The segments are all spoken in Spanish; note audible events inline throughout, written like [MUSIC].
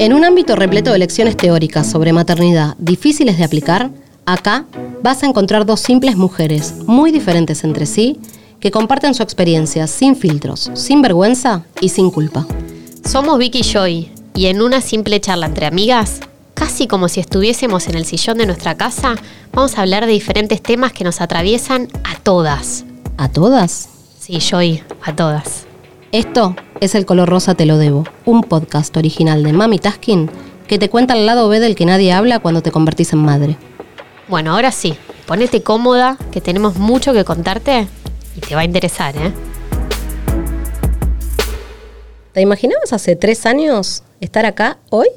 En un ámbito repleto de lecciones teóricas sobre maternidad difíciles de aplicar, acá vas a encontrar dos simples mujeres, muy diferentes entre sí, que comparten su experiencia sin filtros, sin vergüenza y sin culpa. Somos Vicky y Joy, y en una simple charla entre amigas, casi como si estuviésemos en el sillón de nuestra casa, vamos a hablar de diferentes temas que nos atraviesan a todas. ¿A todas? Sí, Joy, a todas. Esto es El Color Rosa Te Lo Debo, un podcast original de Mami Taskin que te cuenta el lado B del que nadie habla cuando te convertís en madre. Bueno, ahora sí, ponete cómoda, que tenemos mucho que contarte y te va a interesar, ¿eh? ¿Te imaginabas hace tres años estar acá hoy?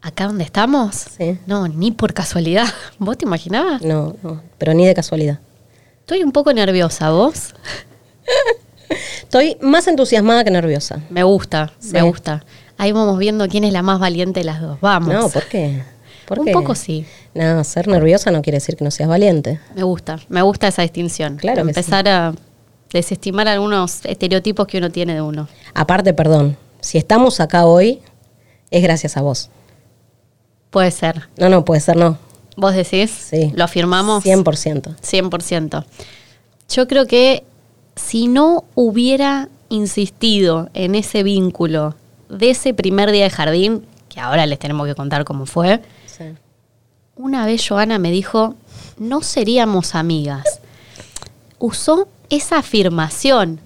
¿Acá donde estamos? Sí. No, ni por casualidad. [LAUGHS] ¿Vos te imaginabas? No, no, pero ni de casualidad. Estoy un poco nerviosa, ¿vos? [LAUGHS] Estoy más entusiasmada que nerviosa. Me gusta, Sí. me gusta. Ahí vamos viendo quién es la más valiente de las dos. Vamos. No, ¿por qué? ¿Por un qué? poco sí. No, ser nerviosa no quiere decir que no seas valiente. Me gusta, me gusta esa distinción. Claro Empezar a desestimar algunos estereotipos que uno tiene de uno. Aparte, perdón, si estamos acá hoy, es gracias a vos. Puede ser. No, no, puede ser no. ¿Vos decís? Sí. ¿Lo afirmamos? 100%. 100%. Yo creo que si no hubiera insistido en ese vínculo de ese primer día de jardín, que ahora les tenemos que contar cómo fue, Sí. una vez Joana me dijo, no seríamos amigas. Usó esa afirmación.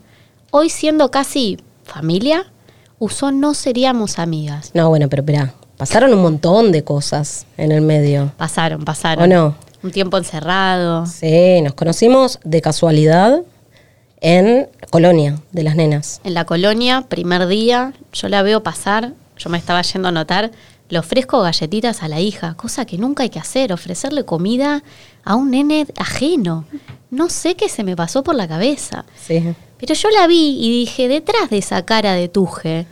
Hoy siendo casi familia, usó no seríamos amigas. No, bueno, pero espera, pasaron un montón de cosas en el medio. Pasaron, pasaron. ¿O no? Un tiempo encerrado. Sí, nos conocimos de casualidad en Colonia de las nenas. En la colonia, primer día, yo la veo pasar, yo me estaba yendo a notar, le ofrezco galletitas a la hija, cosa que nunca hay que hacer, ofrecerle comida a un nene ajeno. No sé qué se me pasó por la cabeza. Sí. Pero yo la vi y dije, detrás de esa cara de tuje,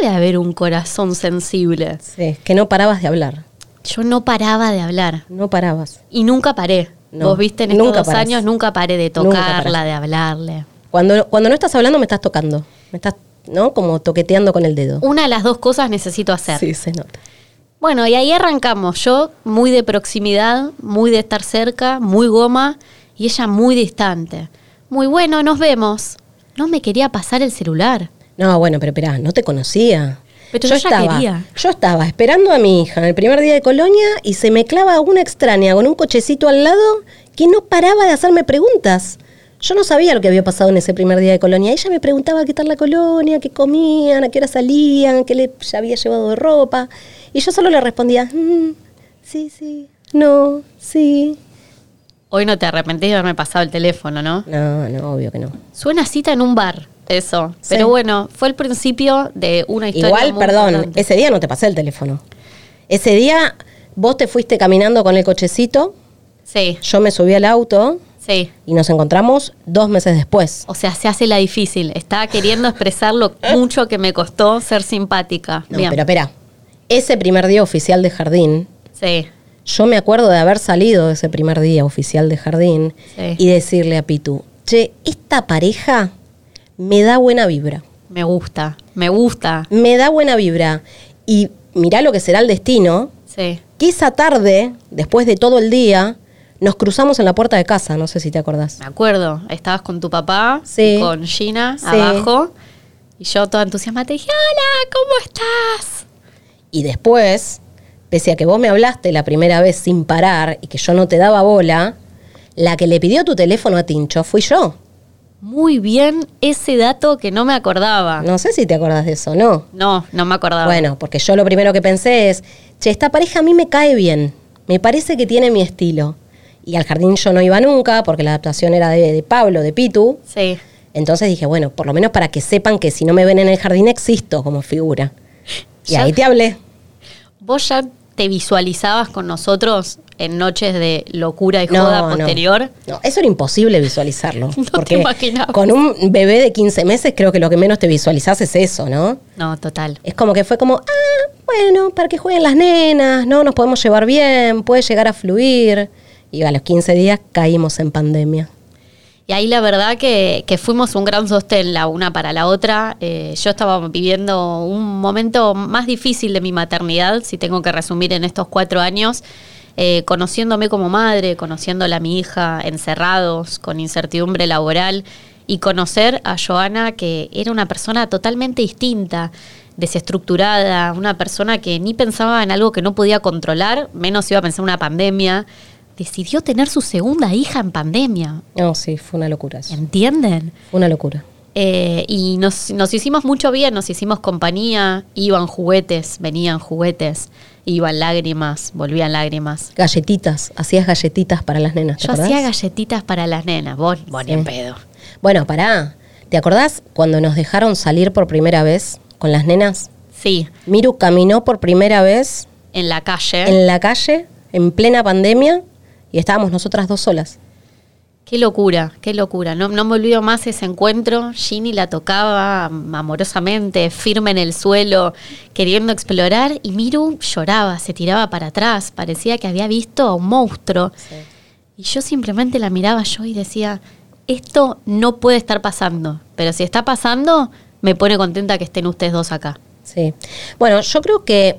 debe haber un corazón sensible. Sí, que no parabas de hablar. Yo no paraba de hablar No parabas. y nunca paré. No, Vos viste en estos nunca dos parás. años, nunca paré de tocarla, de hablarle. Cuando, cuando no estás hablando, me estás tocando. Me estás, ¿no? Como toqueteando con el dedo. Una de las dos cosas necesito hacer. Sí, se nota. Bueno, y ahí arrancamos. Yo muy de proximidad, muy de estar cerca, muy goma, y ella muy distante. Muy bueno, nos vemos. No me quería pasar el celular. No, bueno, pero espera, no te conocía. Pero yo ya quería. Yo estaba esperando a mi hija en el primer día de Colonia y se me clava una extraña con un cochecito al lado que no paraba de hacerme preguntas. Yo no sabía lo que había pasado en ese primer día de Colonia. Ella me preguntaba qué tal la colonia, qué comían, a qué hora salían, qué le había llevado de ropa. Y yo solo le respondía, "Mm, sí, sí, no, sí. Hoy no te arrepentís de haberme pasado el teléfono, ¿no? No, no, obvio que no. Suena cita en un bar, eso. Sí. Pero bueno, fue el principio de una historia. Igual, muy perdón, importante. ese día no te pasé el teléfono. Ese día vos te fuiste caminando con el cochecito, Sí, yo me subí al auto sí. y nos encontramos dos meses después. O sea, se hace la difícil. Estaba queriendo expresar lo [LAUGHS] mucho que me costó ser simpática. No, Bien. pero espera, ese primer día oficial de jardín, Sí, yo me acuerdo de haber salido de ese primer día oficial de jardín Sí. y decirle a Pitu, che, esta pareja me da buena vibra, me gusta, me gusta. me da buena vibra. Y mirá lo que será el destino, Sí. que esa tarde, después de todo el día, nos cruzamos en la puerta de casa, no sé si te acordás. Me acuerdo, estabas con tu papá, Sí. con Gina Sí. abajo, y yo toda entusiasmada te dije, hola, ¿cómo estás? Y después, pese a que vos me hablaste la primera vez sin parar y que yo no te daba bola, la que le pidió tu teléfono a Tincho fui yo. Muy bien ese dato que no me acordaba. No, No sé si te acordás de eso, ¿no? no, me acordaba. Bueno, porque yo lo primero que pensé es, che, esta pareja a mí me cae bien, me parece que tiene mi estilo. Y al jardín yo no iba nunca porque la adaptación era de, de Pablo, de Pitu. Sí. Entonces dije, bueno, por lo menos para que sepan que si no me ven en el jardín existo como figura. Y Ya- ahí te hablé. ¿Vos ya te visualizabas con nosotros en noches de locura y joda no. posterior? No, eso era imposible visualizarlo. [LAUGHS] No te porque imaginabas. con un bebé de 15 meses creo que lo que menos te visualizás es eso, ¿no? No, total. Es como que fue como, ah, bueno, para que jueguen las nenas, ¿no? Nos podemos llevar bien, puede llegar a fluir. Y a los 15 días caímos en pandemia. Y ahí la verdad que, que fuimos un gran sostén la una para la otra. Eh, yo estaba viviendo un momento más difícil de mi maternidad, si tengo que resumir en estos cuatro años, eh, conociéndome como madre, conociéndola a mi hija, encerrados, con incertidumbre laboral, y conocer a Joana, que era una persona totalmente distinta, desestructurada, una persona que ni pensaba en algo que no podía controlar, menos iba a pensar en una pandemia decidió tener su segunda hija en pandemia. No, sí, fue una locura eso. ¿Entienden? Fue una locura. Eh, y nos, nos, hicimos mucho bien, nos hicimos compañía, iban juguetes, venían juguetes, iban lágrimas, volvían lágrimas. Galletitas, hacías galletitas para las nenas. ¿te Yo hacía galletitas para las nenas, vos, vos ni en pedo. Bueno, pará, ¿te acordás cuando nos dejaron salir por primera vez con las nenas? Sí. Miru caminó por primera vez. En la calle. En la calle, en plena pandemia, y estábamos nosotras dos solas. Qué locura, qué locura. No, no me olvido más ese encuentro. Ginny la tocaba amorosamente, firme en el suelo, queriendo explorar, y Miru lloraba, se tiraba para atrás, parecía que había visto a un monstruo. Y yo simplemente la miraba yo y decía, esto no puede estar pasando, pero si está pasando, me pone contenta que estén ustedes dos acá. Sí. Bueno, yo creo que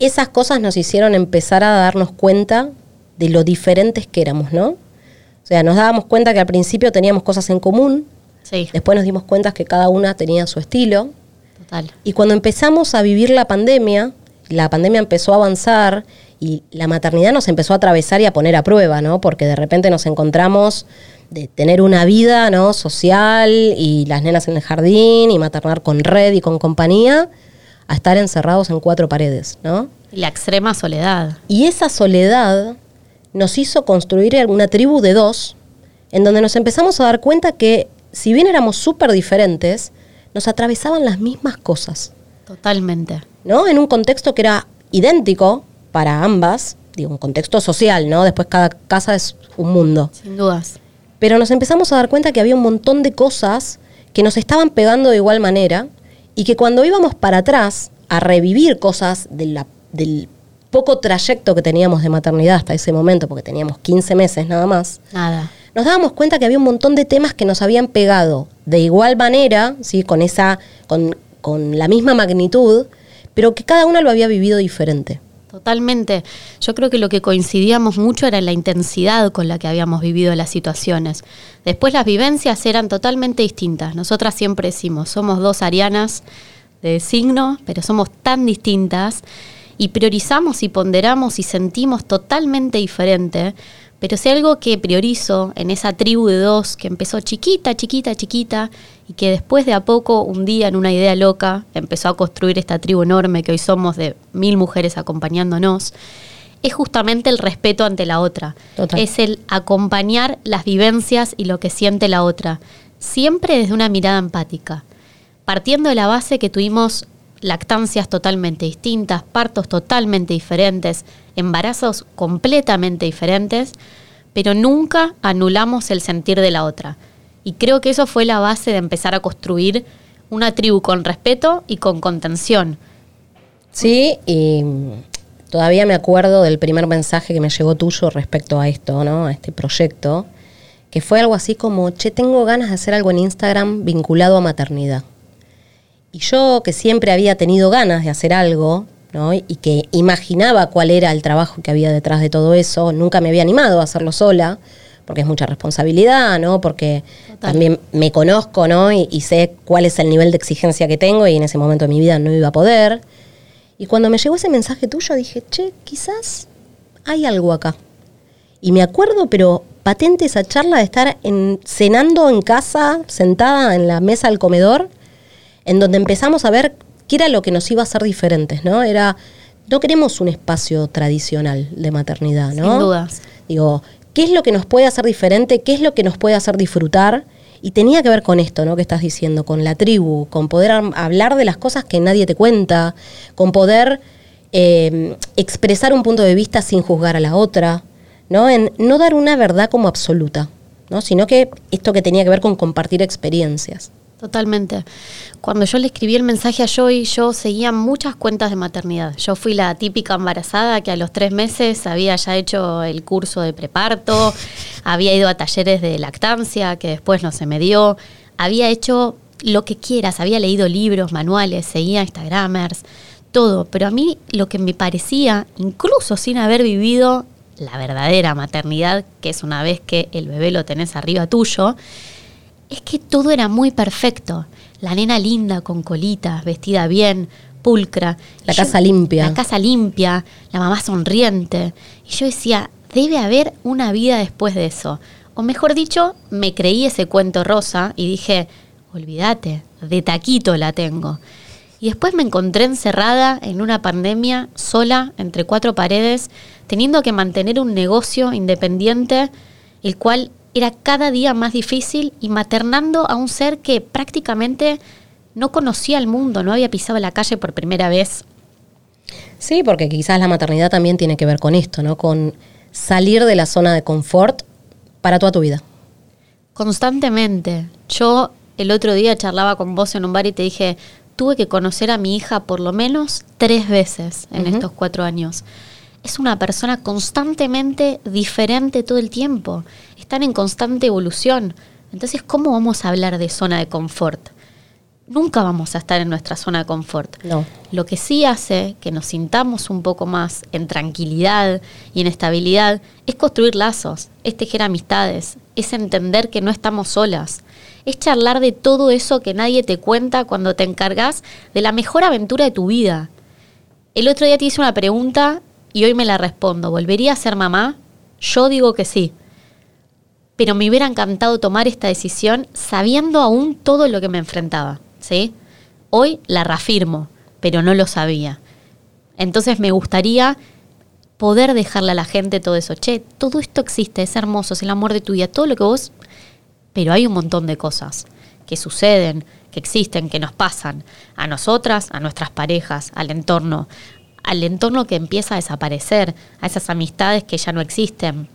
esas cosas nos hicieron empezar a darnos cuenta de lo diferentes que éramos, ¿no? O sea, nos dábamos cuenta que al principio teníamos cosas en común, sí. después nos dimos cuenta que cada una tenía su estilo. Total. Y cuando empezamos a vivir la pandemia, la pandemia empezó a avanzar y la maternidad nos empezó a atravesar y a poner a prueba, ¿no? Porque de repente nos encontramos de tener una vida, ¿no? Social y las nenas en el jardín y maternar con red y con compañía, a estar encerrados en cuatro paredes, ¿no? La extrema soledad. Y esa soledad nos hizo construir una tribu de dos, en donde nos empezamos a dar cuenta que si bien éramos súper diferentes, nos atravesaban las mismas cosas. Totalmente. ¿No? En un contexto que era idéntico para ambas, digo, un contexto social, ¿no? Después cada casa es un mundo. Sin dudas. Pero nos empezamos a dar cuenta que había un montón de cosas que nos estaban pegando de igual manera y que cuando íbamos para atrás a revivir cosas de la, del poco trayecto que teníamos de maternidad hasta ese momento, porque teníamos 15 meses nada más, nada. nos dábamos cuenta que había un montón de temas que nos habían pegado de igual manera, ¿sí? con, esa, con, con la misma magnitud, pero que cada una lo había vivido diferente. Totalmente. Yo creo que lo que coincidíamos mucho era la intensidad con la que habíamos vivido las situaciones. Después las vivencias eran totalmente distintas. Nosotras siempre decimos, somos dos arianas de signo, pero somos tan distintas y priorizamos y ponderamos y sentimos totalmente diferente. Pero si algo que priorizo en esa tribu de dos que empezó chiquita, chiquita, chiquita, y que después de a poco, un día en una idea loca, empezó a construir esta tribu enorme que hoy somos de mil mujeres acompañándonos, es justamente el respeto ante la otra. Es el acompañar las vivencias y lo que siente la otra, siempre desde una mirada empática, partiendo de la base que tuvimos lactancias totalmente distintas, partos totalmente diferentes, embarazos completamente diferentes, pero nunca anulamos el sentir de la otra. Y creo que eso fue la base de empezar a construir una tribu con respeto y con contención. Sí, y todavía me acuerdo del primer mensaje que me llegó tuyo respecto a esto, ¿no? A este proyecto, que fue algo así como, che, tengo ganas de hacer algo en Instagram vinculado a maternidad. Y yo, que siempre había tenido ganas de hacer algo, ¿no? y que imaginaba cuál era el trabajo que había detrás de todo eso, nunca me había animado a hacerlo sola, porque es mucha responsabilidad, ¿no? Porque también me conozco, ¿no? Y, y, sé cuál es el nivel de exigencia que tengo y en ese momento de mi vida no iba a poder. Y cuando me llegó ese mensaje tuyo dije, che, quizás hay algo acá. Y me acuerdo, pero patente esa charla de estar en, cenando en casa, sentada en la mesa del comedor, en donde empezamos a ver qué era lo que nos iba a hacer diferentes, ¿no? Era, no queremos un espacio tradicional de maternidad, ¿no? Sin dudas. Digo, ¿qué es lo que nos puede hacer diferente? ¿Qué es lo que nos puede hacer disfrutar? Y tenía que ver con esto, ¿no? Que estás diciendo, con la tribu, con poder hablar de las cosas que nadie te cuenta, con poder eh, expresar un punto de vista sin juzgar a la otra, ¿no? En no dar una verdad como absoluta, ¿no? Sino que esto que tenía que ver con compartir experiencias. Totalmente. Cuando yo le escribí el mensaje a Joy, yo seguía muchas cuentas de maternidad. Yo fui la típica embarazada que a los tres meses había ya hecho el curso de preparto, había ido a talleres de lactancia, que después no se me dio, había hecho lo que quieras, había leído libros, manuales, seguía Instagramers, todo. Pero a mí lo que me parecía, incluso sin haber vivido la verdadera maternidad, que es una vez que el bebé lo tenés arriba tuyo, es que todo era muy perfecto. La nena linda, con colitas, vestida bien, pulcra. La casa limpia. La casa limpia, la mamá sonriente. Y yo decía, debe haber una vida después de eso. O mejor dicho, me creí ese cuento rosa y dije, olvídate, de taquito la tengo. Y después me encontré encerrada en una pandemia, sola, entre cuatro paredes, teniendo que mantener un negocio independiente, el cual era cada día más difícil y maternando a un ser que prácticamente no conocía el mundo, no había pisado la calle por primera vez. Sí, porque quizás la maternidad también tiene que ver con esto, ¿no? Con salir de la zona de confort para toda tu vida. Constantemente. Yo el otro día charlaba con vos en un bar y te dije, tuve que conocer a mi hija por lo menos tres veces en estos cuatro años. Es una persona constantemente diferente todo el tiempo están en constante evolución. Entonces, ¿cómo vamos a hablar de zona de confort? Nunca vamos a estar en nuestra zona de confort. No. Lo que sí hace que nos sintamos un poco más en tranquilidad y en estabilidad es construir lazos, es tejer amistades, es entender que no estamos solas, es charlar de todo eso que nadie te cuenta cuando te encargas de la mejor aventura de tu vida. El otro día te hice una pregunta y hoy me la respondo. ¿Volvería a ser mamá? Yo digo que sí pero me hubiera encantado tomar esta decisión sabiendo aún todo lo que me enfrentaba, ¿sí? Hoy la reafirmo, pero no lo sabía. Entonces me gustaría poder dejarle a la gente todo eso. Che, todo esto existe, es hermoso, es el amor de tu vida, todo lo que vos... Pero hay un montón de cosas que suceden, que existen, que nos pasan a nosotras, a nuestras parejas, al entorno, al entorno que empieza a desaparecer, a esas amistades que ya no existen,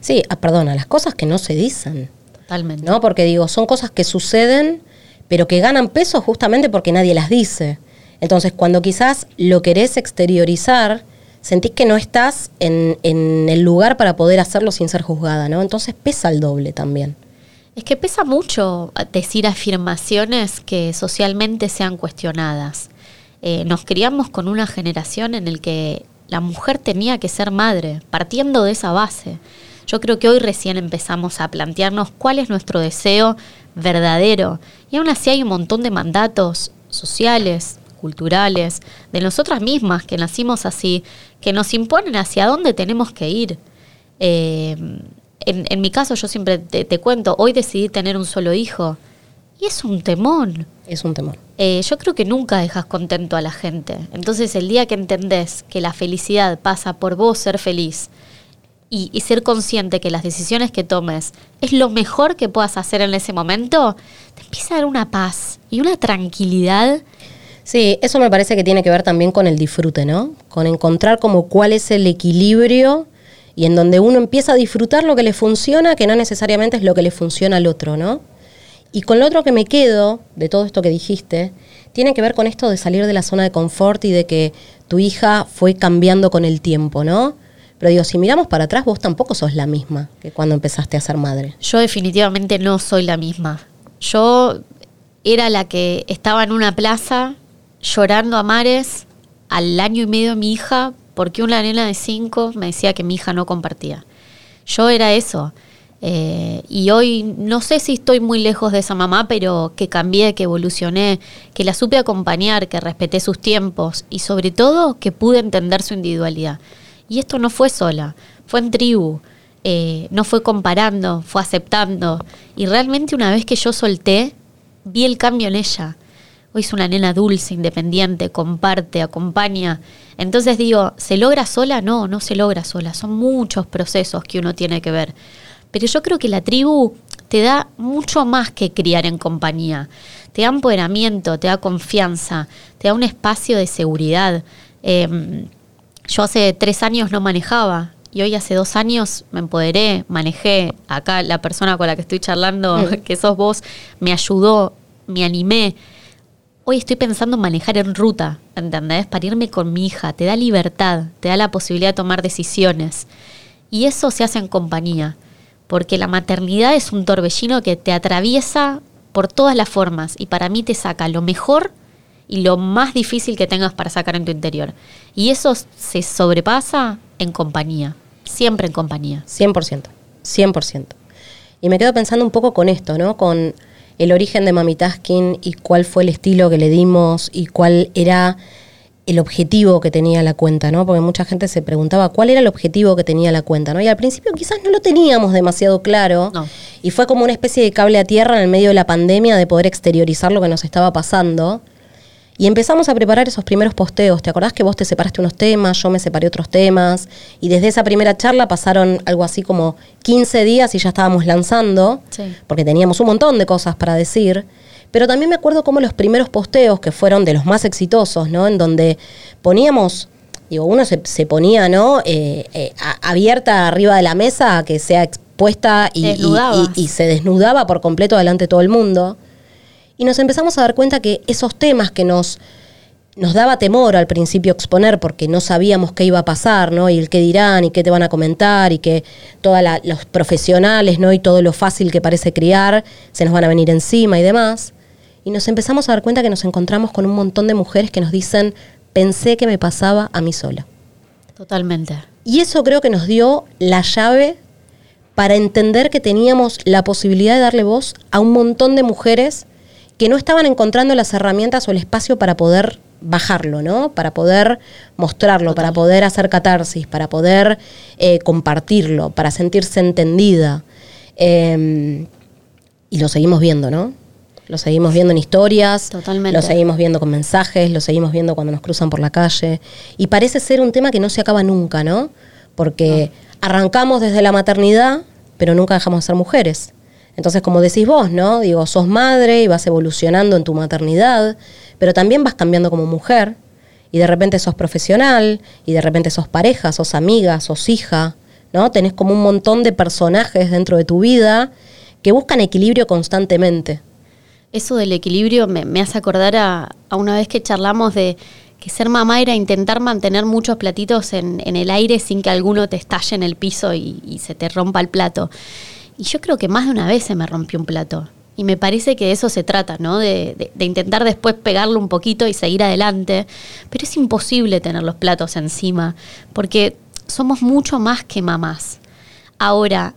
Sí, ah, perdona, las cosas que no se dicen. Totalmente. ¿No? Porque digo, son cosas que suceden, pero que ganan peso justamente porque nadie las dice. Entonces, cuando quizás lo querés exteriorizar, sentís que no estás en, en el lugar para poder hacerlo sin ser juzgada, ¿no? Entonces pesa el doble también. Es que pesa mucho decir afirmaciones que socialmente sean cuestionadas. Eh, nos criamos con una generación en el que la mujer tenía que ser madre, partiendo de esa base. Yo creo que hoy recién empezamos a plantearnos cuál es nuestro deseo verdadero. Y aún así hay un montón de mandatos sociales, culturales, de nosotras mismas que nacimos así, que nos imponen hacia dónde tenemos que ir. Eh, en, mi caso, yo siempre te, te, cuento, hoy decidí tener un solo hijo. Y es un temón. Es un temón. Eh, yo creo que nunca dejas contento a la gente. Entonces, el día que entendés que la felicidad pasa por vos ser feliz, y, ser consciente que las decisiones que tomes es lo mejor que puedas hacer en ese momento, te empieza a dar una paz y una tranquilidad. Sí, eso me parece que tiene que ver también con el disfrute, ¿no? Con encontrar como cuál es el equilibrio y en donde uno empieza a disfrutar lo que le funciona, que no necesariamente es lo que le funciona al otro, ¿no? Y con lo otro que me quedo de todo esto que dijiste, tiene que ver con esto de salir de la zona de confort y de que tu hija fue cambiando con el tiempo, ¿no? Pero digo, si miramos para atrás, vos tampoco sos la misma que cuando empezaste a ser madre. Yo definitivamente no soy la misma. Yo era la que estaba en una plaza llorando a mares al año y medio mi hija porque una nena de cinco me decía que mi hija no compartía. Yo era eso. Eh, y hoy no sé si estoy muy lejos de esa mamá, pero que cambié, que evolucioné, que la supe acompañar, que respeté sus tiempos y sobre todo que pude entender su individualidad. Y esto no fue sola, fue en tribu, eh, no fue comparando, fue aceptando. Y realmente una vez que yo solté, vi el cambio en ella. Hoy es una nena dulce, independiente, comparte, acompaña. Entonces digo, ¿se logra sola? No, no se logra sola. Son muchos procesos que uno tiene que ver. Pero yo creo que la tribu te da mucho más que criar en compañía. Te da empoderamiento, te da confianza, te da un espacio de seguridad. Em, yo hace tres años no manejaba y hoy hace dos años me empoderé, manejé. Acá la persona con la que estoy charlando, [LAUGHS] que sos vos, me ayudó me animé. Hoy estoy pensando en manejar en ruta, ¿entendés? Para irme con mi hija. Te da libertad, te da la posibilidad de tomar decisiones. Y eso se hace en compañía, porque la maternidad es un torbellino que te atraviesa por todas las formas y para mí te saca lo mejor y lo más difícil que tengas para sacar en tu interior. Y eso se sobrepasa en compañía, siempre en compañía. 100%, 100%. Y me quedo pensando un poco con esto, ¿no? Con el origen de Mami Taskin y cuál fue el estilo que le dimos y cuál era el objetivo que tenía la cuenta, ¿no? Porque mucha gente se preguntaba cuál era el objetivo que tenía la cuenta, ¿no? Y al principio quizás no lo teníamos demasiado claro. Y fue como una especie de cable a tierra en el medio de la pandemia de poder exteriorizar lo que nos estaba pasando. Y empezamos a preparar esos primeros posteos. ¿Te acordás que vos te separaste unos temas, yo me separé otros temas? Y desde esa primera charla pasaron algo así como 15 días y ya estábamos lanzando, porque teníamos un montón de cosas para decir. Pero también me acuerdo como los primeros posteos, que fueron de los más exitosos, ¿no? En donde poníamos, digo, uno se, ponía, ¿no? Eh, eh, abierta arriba de la mesa, que sea expuesta y, y se desnudaba por completo delante de todo el mundo. Y nos empezamos a dar cuenta que esos temas que nos, nos daba temor al principio exponer porque no sabíamos qué iba a pasar, ¿no? Y el qué dirán y qué te van a comentar y que todos los profesionales, ¿no? Y todo lo fácil que parece criar se nos van a venir encima y demás. Y nos empezamos a dar cuenta que nos encontramos con un montón de mujeres que nos dicen, pensé que me pasaba a mí sola. Totalmente. Y eso creo que nos dio la llave para entender que teníamos la posibilidad de darle voz a un montón de mujeres que no estaban encontrando las herramientas o el espacio para poder bajarlo, ¿no? Para poder mostrarlo, para poder hacer catarsis, para poder eh, compartirlo, para sentirse entendida. Em, y lo seguimos viendo, ¿no? Lo seguimos viendo en historias, Totalmente. lo seguimos viendo con mensajes, lo seguimos viendo cuando nos cruzan por la calle. Y parece ser un tema que no se acaba nunca, ¿no? Porque arrancamos desde la maternidad, pero nunca dejamos de ser mujeres. Entonces, como decís vos, ¿no? Digo, sos madre y vas evolucionando en tu maternidad, pero también vas cambiando como mujer y de repente sos profesional y de repente sos pareja, sos amiga, sos hija, ¿no? Tenés como un montón de personajes dentro de tu vida que buscan equilibrio constantemente. Eso del equilibrio me, hace acordar a, una vez que charlamos de que ser mamá era intentar mantener muchos platitos en, el aire sin que alguno te estalle en el piso y, se te rompa el plato. Y yo creo que más de una vez se me rompió un plato. Y me parece que de eso se trata, ¿no? De, intentar después pegarlo un poquito y seguir adelante. Pero es imposible tener los platos encima, porque somos mucho más que mamás. Ahora,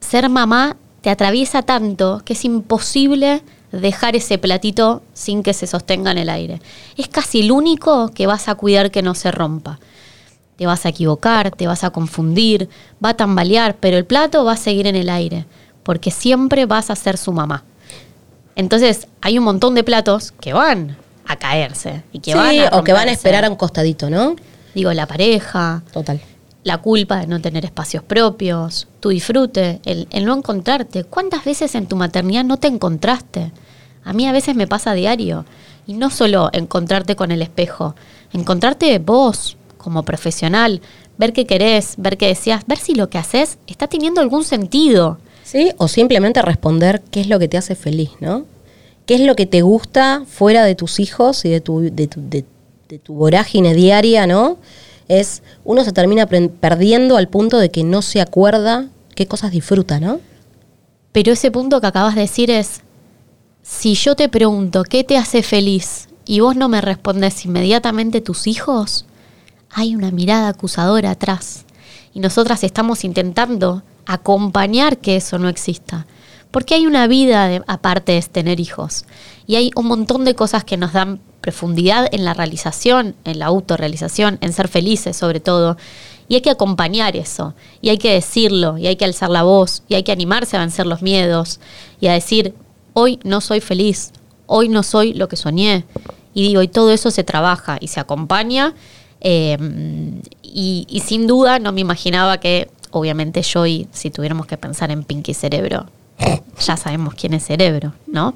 ser mamá te atraviesa tanto que es imposible dejar ese platito sin que se sostenga en el aire. Es casi el único que vas a cuidar que no se rompa te vas a equivocar, te vas a confundir, va a tambalear, pero el plato va a seguir en el aire, porque siempre vas a ser su mamá. Entonces, hay un montón de platos que van a caerse y que van a o que van a esperar a un costadito, ¿no? Digo, la pareja. Total. La culpa de no tener espacios propios, tu disfrute, el, el no encontrarte. ¿Cuántas veces en tu maternidad no te encontraste? A mí a veces me pasa a diario. Y no solo encontrarte con el espejo, encontrarte vos, como profesional, ver qué querés, ver qué decías, ver si lo que haces está teniendo algún sentido. Sí, o simplemente responder qué es lo que te hace feliz, ¿no? ¿Qué es lo que te gusta fuera de tus hijos y de tu, de tu, de, tu vorágine diaria, ¿no? Es, uno se termina perdiendo al punto de que no se acuerda qué cosas disfruta, ¿no? Pero ese punto que acabas de decir es, si yo te pregunto qué te hace feliz y vos no me respondes inmediatamente tus hijos, hay una mirada acusadora atrás. Y nosotras estamos intentando acompañar que eso no exista. Porque hay una vida aparte de tener hijos. Y hay un montón de cosas que nos dan profundidad en la realización, en la autorrealización, en ser felices sobre todo. Y hay que acompañar eso, y hay que decirlo, y hay que alzar la voz, y hay que animarse a vencer los miedos, y a decir, hoy no soy feliz, hoy no soy lo que soñé. Y digo, y todo eso se trabaja y se acompaña Em, y, sin duda no me imaginaba que, obviamente yo y si tuviéramos que pensar en Pinky Cerebro, ya sabemos quién es Cerebro, ¿no?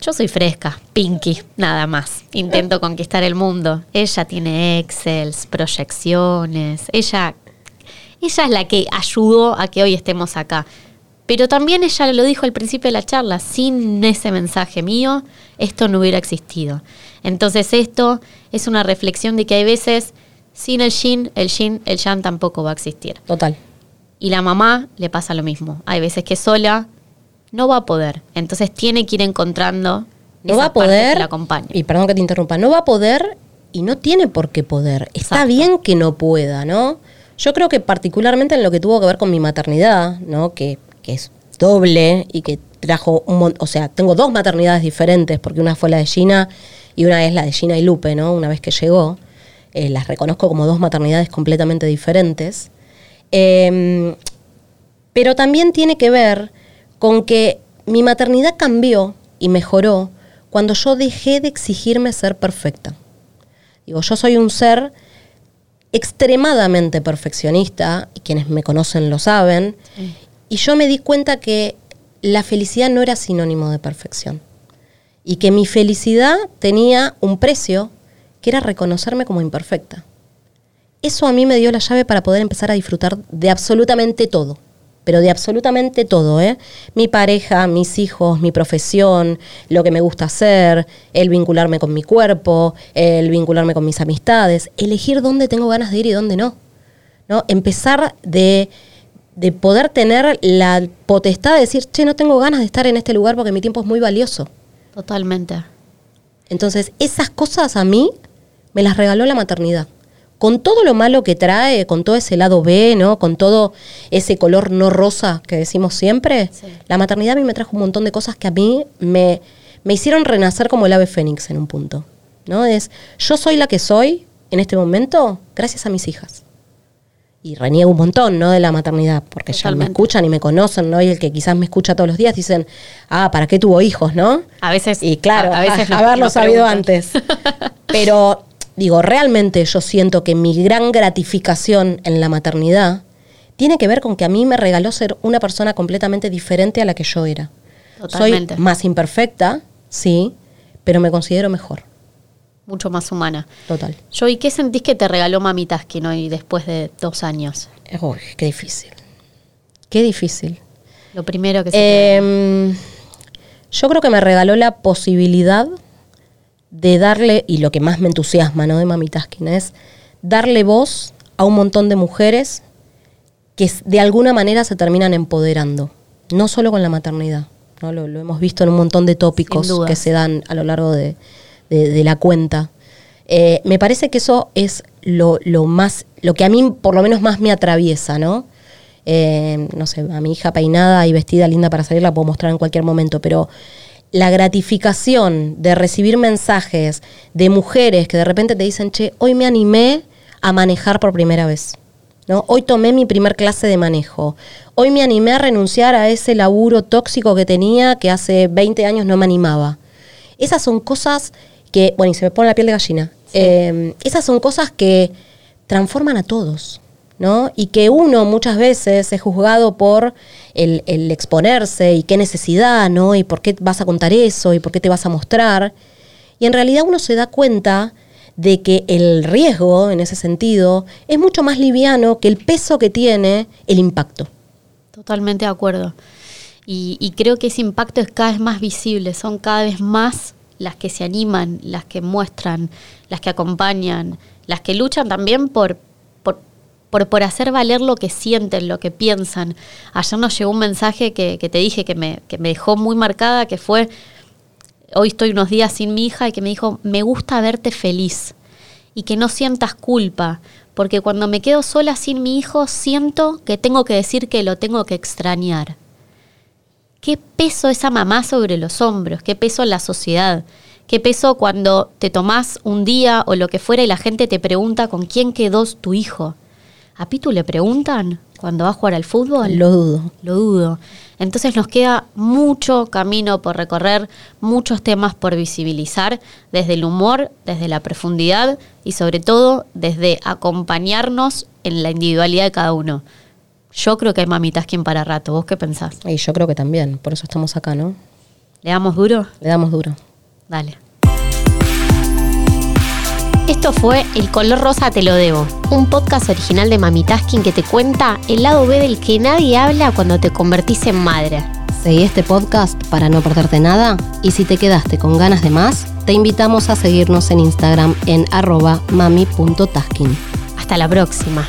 Yo soy fresca, Pinky, nada más. Intento conquistar el mundo. Ella tiene Excels, proyecciones. Ella, ella es la que ayudó a que hoy estemos acá. Pero también ella lo dijo al principio de la charla, sin ese mensaje mío, esto no hubiera existido. Entonces esto es una reflexión de que hay veces, sin el yin, el yin, el yang tampoco va a existir. Total. Y la mamá le pasa lo mismo. Hay veces que sola no va a poder. Entonces tiene que ir encontrando No esa va a poder. que la acompañe. Y perdón que te interrumpa, no va a poder y no tiene por qué poder. Está Exacto. bien que no pueda, ¿no? Yo creo que particularmente en lo que tuvo que ver con mi maternidad, ¿no? Que, que es doble y que trajo un montón. O sea, tengo dos maternidades diferentes, porque una fue la de Gina y una es la de Gina y Lupe, ¿no? Una vez que llegó. Eh, las reconozco como dos maternidades completamente diferentes. Em, pero también tiene que ver con que mi maternidad cambió y mejoró cuando yo dejé de exigirme ser perfecta. Digo, yo soy un ser extremadamente perfeccionista, y quienes me conocen lo saben, y yo me di cuenta que la felicidad no era sinónimo de perfección, y que mi felicidad tenía un precio que era reconocerme como imperfecta. Eso a mí me dio la llave para poder empezar a disfrutar de absolutamente todo. Pero de absolutamente todo, ¿eh? Mi pareja, mis hijos, mi profesión, lo que me gusta hacer, el vincularme con mi cuerpo, el vincularme con mis amistades, elegir dónde tengo ganas de ir y dónde no. ¿no? Empezar de, de poder tener la potestad de decir, che, no tengo ganas de estar en este lugar porque mi tiempo es muy valioso. Totalmente. Entonces, esas cosas a mí me las regaló la maternidad. Con todo lo malo que trae, con todo ese lado B, ¿no? Con todo ese color no rosa que decimos siempre, Sí. la maternidad a mí me trajo un montón de cosas que a mí me, me hicieron renacer como el ave fénix en un punto. ¿No? Es, yo soy la que soy en este momento gracias a mis hijas. Y reniego un montón, ¿no? De la maternidad, porque ya me Totalmente. escuchan y me conocen, ¿no? Y el que quizás me escucha todos los días dicen, ah, ¿para qué tuvo hijos, no? A veces. Y claro, a, a veces [LAUGHS] nos- haberlo sabido antes. [LAUGHS] Pero digo, realmente yo siento que mi gran gratificación en la maternidad tiene que ver con que a mí me regaló ser una persona completamente diferente a la que yo era. Totalmente. Soy más imperfecta, sí, pero me considero mejor, Mucho más humana. total. Yo, ¿y qué sentís que te regaló Mami Taskin hoy después de dos años? Uy, qué difícil. Qué difícil. Lo primero que se Em, yo creo que me regaló la posibilidad de darle, y lo que más me entusiasma ¿no? de Mami Taskin es darle voz a un montón de mujeres que de alguna manera se terminan empoderando, no solo con la maternidad. ¿no? Lo, lo hemos visto en un montón de tópicos que se dan a lo largo de, de- la cuenta. Eh, me parece que eso es lo, lo más, lo que a mí por lo menos más me atraviesa, ¿no? Eh, no sé, a mi hija peinada y vestida linda para salir la puedo mostrar en cualquier momento, pero la gratificación de recibir mensajes de mujeres que de repente te dicen, che, hoy me animé a manejar por primera vez. ¿no? Hoy tomé mi primer clase de manejo. Hoy me animé a renunciar a ese laburo tóxico que tenía que hace 20 años no me animaba. Esas son cosas que, bueno, y se me pone la piel de gallina. Eh, esas son cosas que transforman a todos, ¿no? Y que uno muchas veces es juzgado por el, el exponerse y qué necesidad, ¿no? Y por qué vas a contar eso y por qué te vas a mostrar. Y en realidad uno se da cuenta de que el riesgo, en ese sentido, es mucho más liviano que el peso que tiene el impacto. Totalmente de acuerdo. Y, y creo que ese impacto es cada vez más visible, son cada vez más las que se animan, las que muestran, las que acompañan, las que luchan también por, por, por, hacer valer lo que sienten, lo que piensan. Ayer nos llegó un mensaje que, que te dije que me, que me dejó muy marcada, que fue, hoy estoy unos días sin mi hija y que me dijo, me gusta verte feliz y que no sientas culpa, porque cuando me quedo sola sin mi hijo siento que tengo que decir que lo tengo que extrañar. ¿Qué peso esa mamá sobre los hombros? ¿Qué peso en la sociedad? ¿Qué peso cuando te tomás un día o lo que fuera y la gente te pregunta con quién quedó tu hijo? ¿A Pitu le preguntan cuando va a jugar al fútbol? Lo dudo. Lo dudo. Entonces nos queda mucho camino por recorrer, muchos temas por visibilizar, desde el humor, desde la profundidad y sobre todo desde acompañarnos en la individualidad de cada uno. Yo creo que hay mamitas quien para rato. ¿Vos qué pensás? Y yo creo que también, por eso estamos acá, ¿no? ¿Le damos duro? Le damos duro. Dale. Esto fue El color rosa te lo debo, un podcast original de Mami Tasking que te cuenta el lado B del que nadie habla cuando te convertís en madre. Seguí este podcast para no perderte nada y si te quedaste con ganas de más, te invitamos a seguirnos en Instagram en arroba mami.tasking. Hasta la próxima.